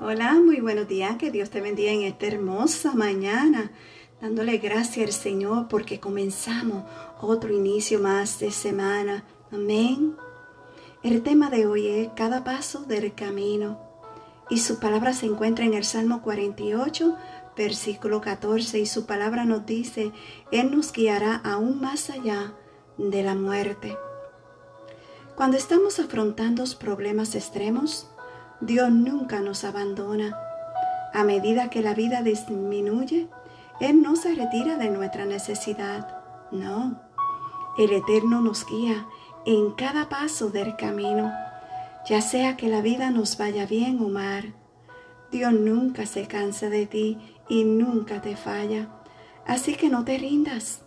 Hola, muy buenos días. Que Dios te bendiga en esta hermosa mañana. Dándole gracias al Señor porque comenzamos otro inicio más de semana. Amén. El tema de hoy es cada paso del camino. Y su palabra se encuentra en el Salmo 48, versículo 14. Y su palabra nos dice, Él nos guiará aún más allá de la muerte. Cuando estamos afrontando problemas extremos, Dios nunca nos abandona. A medida que la vida disminuye, Él no se retira de nuestra necesidad. No, el Eterno nos guía en cada paso del camino, ya sea que la vida nos vaya bien o mal. Dios nunca se cansa de ti y nunca te falla. Así que no te rindas.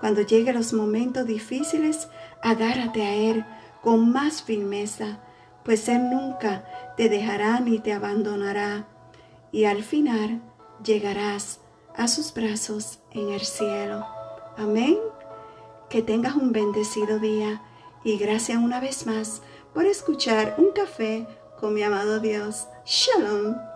Cuando lleguen los momentos difíciles, agárrate a Él con más firmeza pues Él nunca te dejará ni te abandonará, y al final llegarás a sus brazos en el cielo. Amén. Que tengas un bendecido día y gracias una vez más por escuchar un café con mi amado Dios. Shalom.